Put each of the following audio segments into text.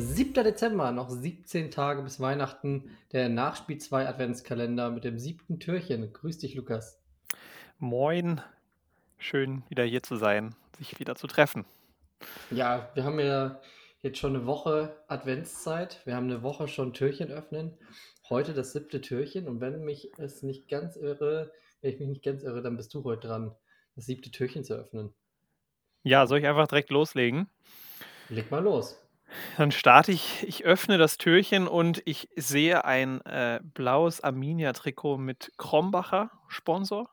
7. Dezember, noch 17 Tage bis Weihnachten. Der Nachspiel 2 Adventskalender mit dem siebten Türchen. Grüß dich, Lukas. Moin, schön wieder hier zu sein, sich wieder zu treffen. Ja, wir haben ja jetzt schon eine Woche Adventszeit. Wir haben eine Woche schon Türchen öffnen. Heute das siebte Türchen. Und wenn mich es nicht ganz irre, wenn ich mich nicht ganz irre, dann bist du heute dran, das siebte Türchen zu öffnen. Ja, soll ich einfach direkt loslegen? Leg mal los. Dann starte ich, ich öffne das Türchen und ich sehe ein äh, blaues Arminia-Trikot mit Krombacher Sponsor.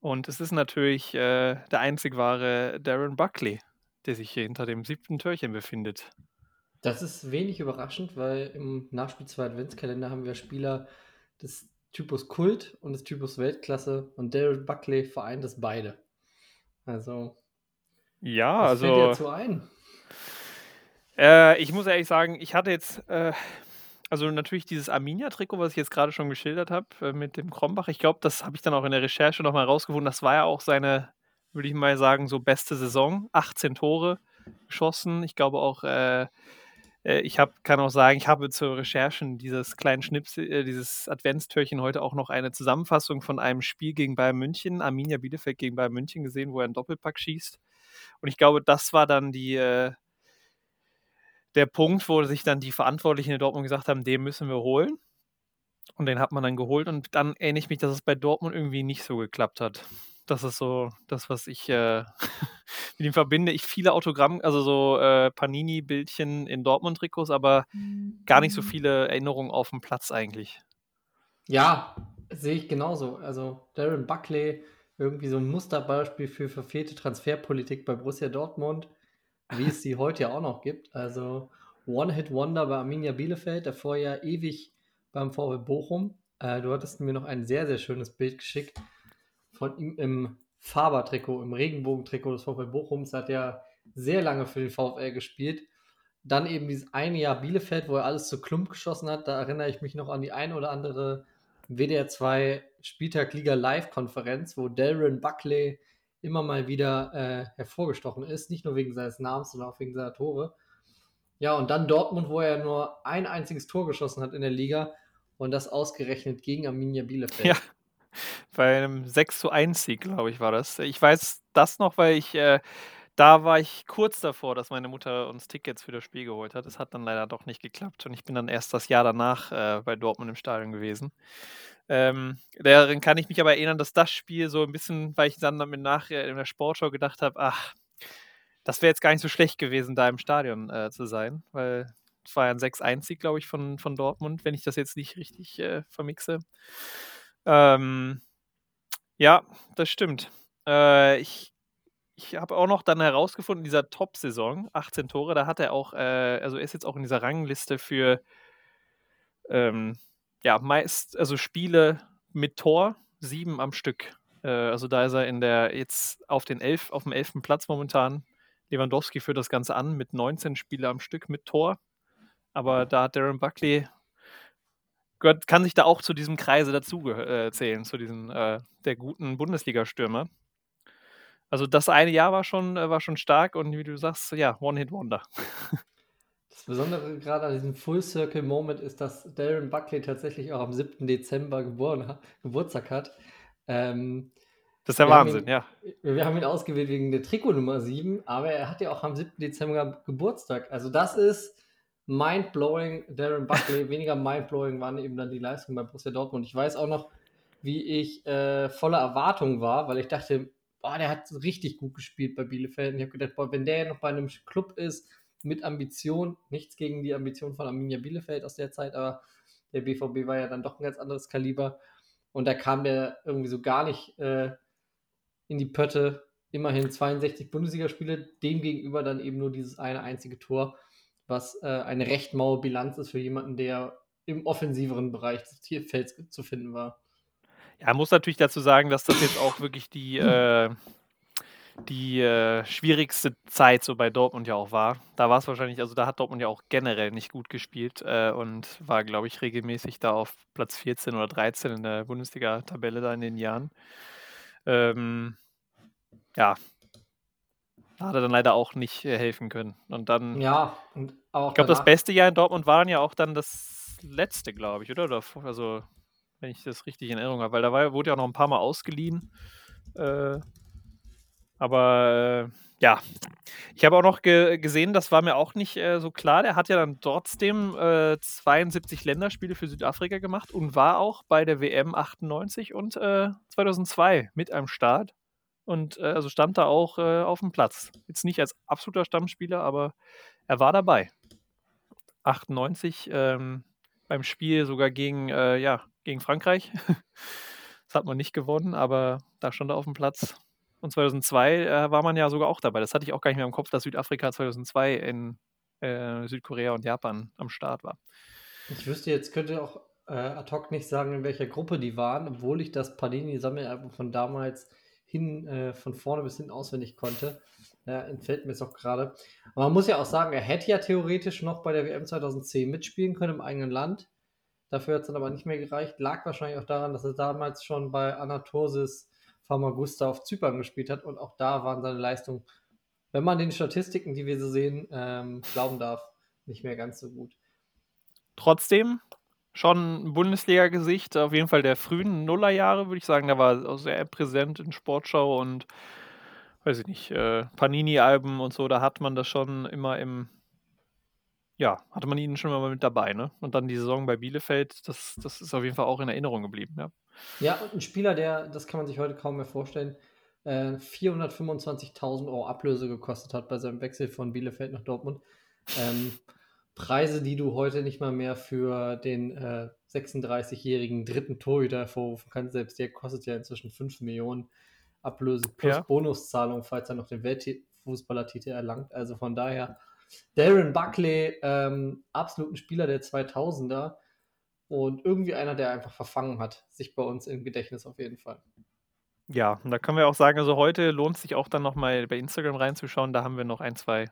Und es ist natürlich äh, der einzig wahre Darren Buckley, der sich hier hinter dem siebten Türchen befindet. Das ist wenig überraschend, weil im Nachspiel 2 Adventskalender haben wir Spieler des Typus Kult und des Typus Weltklasse und Darren Buckley vereint es beide. Also, Ja, was fällt dir also dazu ein? Äh, ich muss ehrlich sagen, ich hatte jetzt, äh, also natürlich dieses Arminia-Trikot, was ich jetzt gerade schon geschildert habe, äh, mit dem Krombach. Ich glaube, das habe ich dann auch in der Recherche nochmal rausgefunden. Das war ja auch seine, würde ich mal sagen, so beste Saison. 18 Tore geschossen. Ich glaube auch, äh, äh, ich hab, kann auch sagen, ich habe zur Recherchen dieses kleinen Schnips, äh, dieses Adventstürchen heute auch noch eine Zusammenfassung von einem Spiel gegen Bayern München, Arminia Bielefeld gegen Bayern München gesehen, wo er einen Doppelpack schießt. Und ich glaube, das war dann die, der Punkt, wo sich dann die Verantwortlichen in Dortmund gesagt haben, den müssen wir holen. Und den hat man dann geholt. Und dann erinnere ich mich, dass es bei Dortmund irgendwie nicht so geklappt hat. Das ist so das, was ich äh, mit ihm verbinde. Ich viele Autogramm, also so äh, Panini-Bildchen in Dortmund-Trikots, aber gar nicht so viele Erinnerungen auf dem Platz eigentlich. Ja, sehe ich genauso. Also Darren Buckley, irgendwie so ein Musterbeispiel für verfehlte Transferpolitik bei Borussia Dortmund, wie es sie heute ja auch noch gibt. Also One-Hit-Wonder bei Arminia Bielefeld, davor ja ewig beim VW Bochum. Äh, du hattest mir noch ein sehr, sehr schönes Bild geschickt von ihm im Faber-Trikot, im Regenbogentrikot des VW Bochums. Hat er sehr lange für den VfL gespielt. Dann eben dieses eine Jahr Bielefeld, wo er alles zu Klump geschossen hat. Da erinnere ich mich noch an die ein oder andere WDR 2 Spieltag Liga Live-Konferenz, wo Darren Buckley immer mal wieder äh, hervorgestochen ist. Nicht nur wegen seines Namens, sondern auch wegen seiner Tore. Ja, und dann Dortmund, wo er nur ein einziges Tor geschossen hat in der Liga und das ausgerechnet gegen Arminia Bielefeld. Ja, bei einem 6 zu 1 Sieg, glaube ich, war das. Ich weiß das noch, weil ich, äh, da war ich kurz davor, dass meine Mutter uns Tickets für das Spiel geholt hat. Das hat dann leider doch nicht geklappt und ich bin dann erst das Jahr danach äh, bei Dortmund im Stadion gewesen. Ähm, daran kann ich mich aber erinnern, dass das Spiel so ein bisschen, weil ich dann damit nachher in der Sportschau gedacht habe, ach, das wäre jetzt gar nicht so schlecht gewesen, da im Stadion äh, zu sein, weil es war ja ein 6-1-Sieg, glaube ich, von, von Dortmund, wenn ich das jetzt nicht richtig äh, vermixe. Ähm, ja, das stimmt. Äh, ich ich habe auch noch dann herausgefunden, in dieser Top-Saison, 18 Tore, da hat er auch, äh, also er ist jetzt auch in dieser Rangliste für ähm, ja, meist, also Spiele mit Tor, sieben am Stück. Äh, also da ist er in der jetzt auf den elf, auf dem elften Platz momentan. Lewandowski führt das Ganze an mit 19 Spiele am Stück mit Tor. Aber da hat Darren Buckley gehört, kann sich da auch zu diesem Kreise dazu äh, zählen, zu diesen äh, der guten Bundesliga-Stürmer. Also das eine Jahr war schon, äh, war schon stark und wie du sagst, ja, One-Hit-Wonder. Das Besondere gerade an diesem Full Circle Moment ist, dass Darren Buckley tatsächlich auch am 7. Dezember geboren hat, Geburtstag hat. Ähm, Das ist der Wahnsinn, ihn, ja. wir haben ihn ausgewählt wegen der Trikotnummer 7, aber er hat ja auch am 7. Dezember Geburtstag. Also das ist mindblowing. Darren Buckley, weniger mindblowing waren eben dann die Leistungen bei Borussia Dortmund. Ich weiß auch noch, wie ich äh, voller Erwartung war, weil ich dachte, boah, der hat richtig gut gespielt bei Bielefeld. Und ich habe gedacht, boah, wenn der noch bei einem Club ist mit Ambition, nichts gegen die Ambition von Arminia Bielefeld aus der Zeit, aber der BVB war ja dann doch ein ganz anderes Kaliber. Und da kam der irgendwie so gar nicht äh, in die Pötte. Immerhin 62 Bundesligaspiele, dem gegenüber dann eben nur dieses eine einzige Tor, was äh, eine recht maue Bilanz ist für jemanden, der im offensiveren Bereich des Tierfelds zu finden war. Ja, muss natürlich dazu sagen, dass das jetzt auch wirklich die, äh, die äh, schwierigste Zeit so bei Dortmund ja auch war. Da war es wahrscheinlich, also da hat Dortmund ja auch generell nicht gut gespielt äh, und war, glaube ich, regelmäßig da auf Platz 14 oder 13 in der Bundesliga-Tabelle da in den Jahren. Ähm, ja, da hat er dann leider auch nicht äh, helfen können. Und dann. Ja, und auch Ich glaube, das beste Jahr in Dortmund war dann ja auch dann das letzte, glaube ich, oder? oder also, wenn ich das richtig in Erinnerung habe, weil da war, wurde ja auch noch ein paar Mal ausgeliehen. Äh, aber äh, ja, ich habe auch noch ge gesehen, das war mir auch nicht äh, so klar. Der hat ja dann trotzdem äh, 72 Länderspiele für Südafrika gemacht und war auch bei der WM 98 und äh, 2002 mit am Start. Und äh, also stand da auch äh, auf dem Platz. Jetzt nicht als absoluter Stammspieler, aber er war dabei. 98 ähm, beim Spiel sogar gegen, äh, ja, gegen Frankreich. das hat man nicht gewonnen, aber da stand er auf dem Platz. Und 2002 äh, war man ja sogar auch dabei. Das hatte ich auch gar nicht mehr im Kopf, dass Südafrika 2002 in äh, Südkorea und Japan am Start war. Ich wüsste jetzt, könnte auch äh, ad hoc nicht sagen, in welcher Gruppe die waren, obwohl ich das Panini-Sammelalbum von damals hin, äh, von vorne bis hinten auswendig konnte. Ja, entfällt mir jetzt auch gerade. Aber man muss ja auch sagen, er hätte ja theoretisch noch bei der WM 2010 mitspielen können im eigenen Land. Dafür hat es dann aber nicht mehr gereicht. Lag wahrscheinlich auch daran, dass er damals schon bei Anatorsis Famagusta auf Zypern gespielt hat und auch da waren seine Leistungen, wenn man den Statistiken, die wir so sehen, ähm, glauben darf, nicht mehr ganz so gut. Trotzdem schon Bundesliga-Gesicht, auf jeden Fall der frühen Nullerjahre, würde ich sagen. Da war er sehr präsent in Sportschau und weiß ich nicht, äh, Panini-Alben und so, da hat man das schon immer im, ja, hatte man ihn schon immer mit dabei, ne? Und dann die Saison bei Bielefeld, das, das ist auf jeden Fall auch in Erinnerung geblieben, ja. Ja, und ein Spieler, der, das kann man sich heute kaum mehr vorstellen, äh, 425.000 Euro Ablöse gekostet hat bei seinem Wechsel von Bielefeld nach Dortmund. Ähm, Preise, die du heute nicht mal mehr für den äh, 36-jährigen dritten Torhüter vorrufen kannst. Selbst der kostet ja inzwischen 5 Millionen Ablöse plus Ja. Bonuszahlung, falls er noch den Weltfußballertitel erlangt. Also von daher, Darren Buckley, ähm, absolut ein Spieler der 2000er und irgendwie einer, der einfach verfangen hat, sich bei uns im Gedächtnis auf jeden Fall. Ja, und da können wir auch sagen, also heute lohnt sich auch dann nochmal bei Instagram reinzuschauen. Da haben wir noch ein, zwei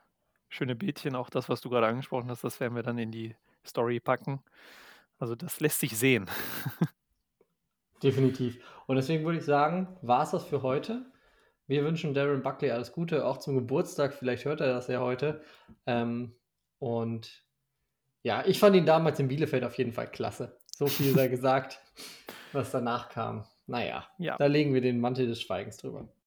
schöne Bildchen. Auch das, was du gerade angesprochen hast, das werden wir dann in die Story packen. Also das lässt sich sehen. Definitiv. Und deswegen würde ich sagen, war es das für heute. Wir wünschen Darren Buckley alles Gute, auch zum Geburtstag. Vielleicht hört er das ja heute. Ähm, und ja, ich fand ihn damals in Bielefeld auf jeden Fall klasse. So viel sei gesagt, was danach kam. Naja, Ja. da legen wir den Mantel des Schweigens drüber.